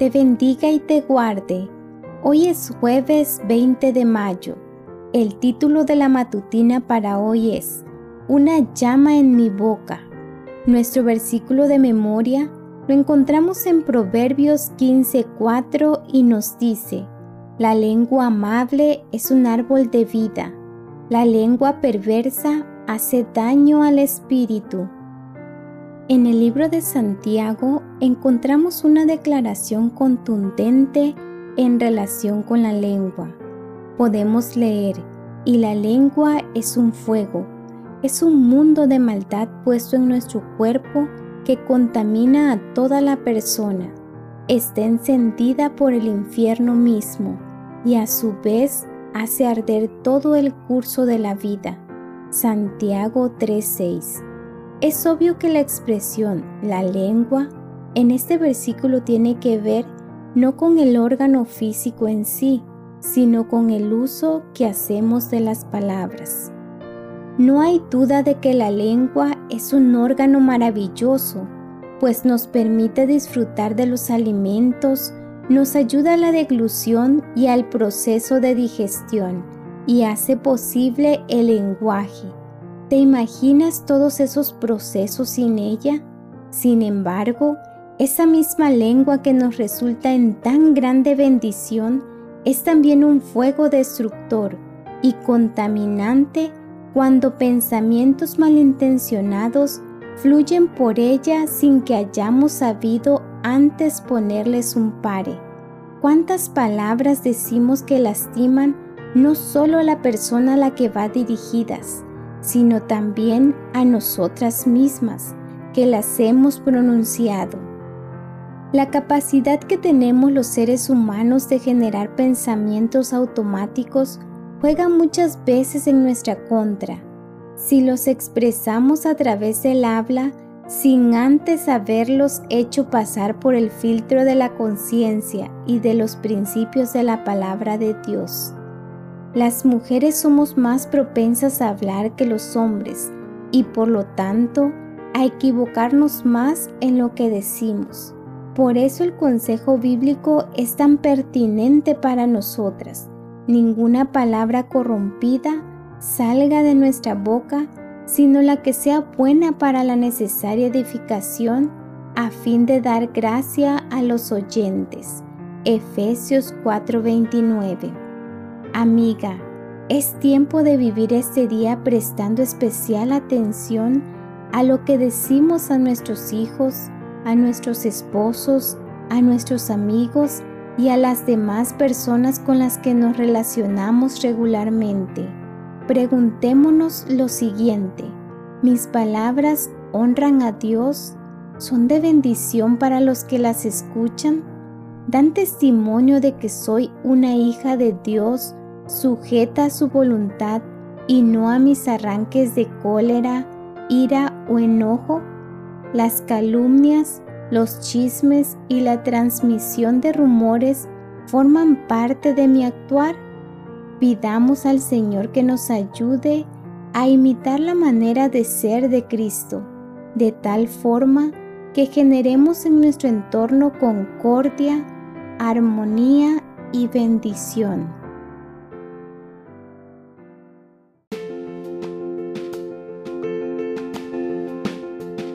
te bendiga y te guarde. Hoy es jueves 20 de mayo. El título de la matutina para hoy es Una llama en mi boca. Nuestro versículo de memoria lo encontramos en Proverbios 15:4 y nos dice, La lengua amable es un árbol de vida, la lengua perversa hace daño al espíritu. En el libro de Santiago encontramos una declaración contundente en relación con la lengua. Podemos leer, y la lengua es un fuego, es un mundo de maldad puesto en nuestro cuerpo que contamina a toda la persona, está encendida por el infierno mismo y a su vez hace arder todo el curso de la vida. Santiago 3:6. Es obvio que la expresión la lengua en este versículo tiene que ver no con el órgano físico en sí, sino con el uso que hacemos de las palabras. No hay duda de que la lengua es un órgano maravilloso, pues nos permite disfrutar de los alimentos, nos ayuda a la deglución y al proceso de digestión y hace posible el lenguaje. ¿Te imaginas todos esos procesos sin ella? Sin embargo, esa misma lengua que nos resulta en tan grande bendición es también un fuego destructor y contaminante cuando pensamientos malintencionados fluyen por ella sin que hayamos sabido antes ponerles un pare. ¿Cuántas palabras decimos que lastiman no solo a la persona a la que va dirigidas, sino también a nosotras mismas que las hemos pronunciado? La capacidad que tenemos los seres humanos de generar pensamientos automáticos juega muchas veces en nuestra contra. Si los expresamos a través del habla, sin antes haberlos hecho pasar por el filtro de la conciencia y de los principios de la palabra de Dios. Las mujeres somos más propensas a hablar que los hombres y por lo tanto a equivocarnos más en lo que decimos. Por eso el consejo bíblico es tan pertinente para nosotras ninguna palabra corrompida salga de nuestra boca, sino la que sea buena para la necesaria edificación a fin de dar gracia a los oyentes. Efesios 4:29 Amiga, es tiempo de vivir este día prestando especial atención a lo que decimos a nuestros hijos, a nuestros esposos, a nuestros amigos y a las demás personas con las que nos relacionamos regularmente. Preguntémonos lo siguiente, ¿mis palabras honran a Dios? ¿Son de bendición para los que las escuchan? ¿Dan testimonio de que soy una hija de Dios sujeta a su voluntad y no a mis arranques de cólera, ira o enojo? Las calumnias, los chismes y la transmisión de rumores forman parte de mi actuar. Pidamos al Señor que nos ayude a imitar la manera de ser de Cristo, de tal forma que generemos en nuestro entorno concordia, armonía y bendición.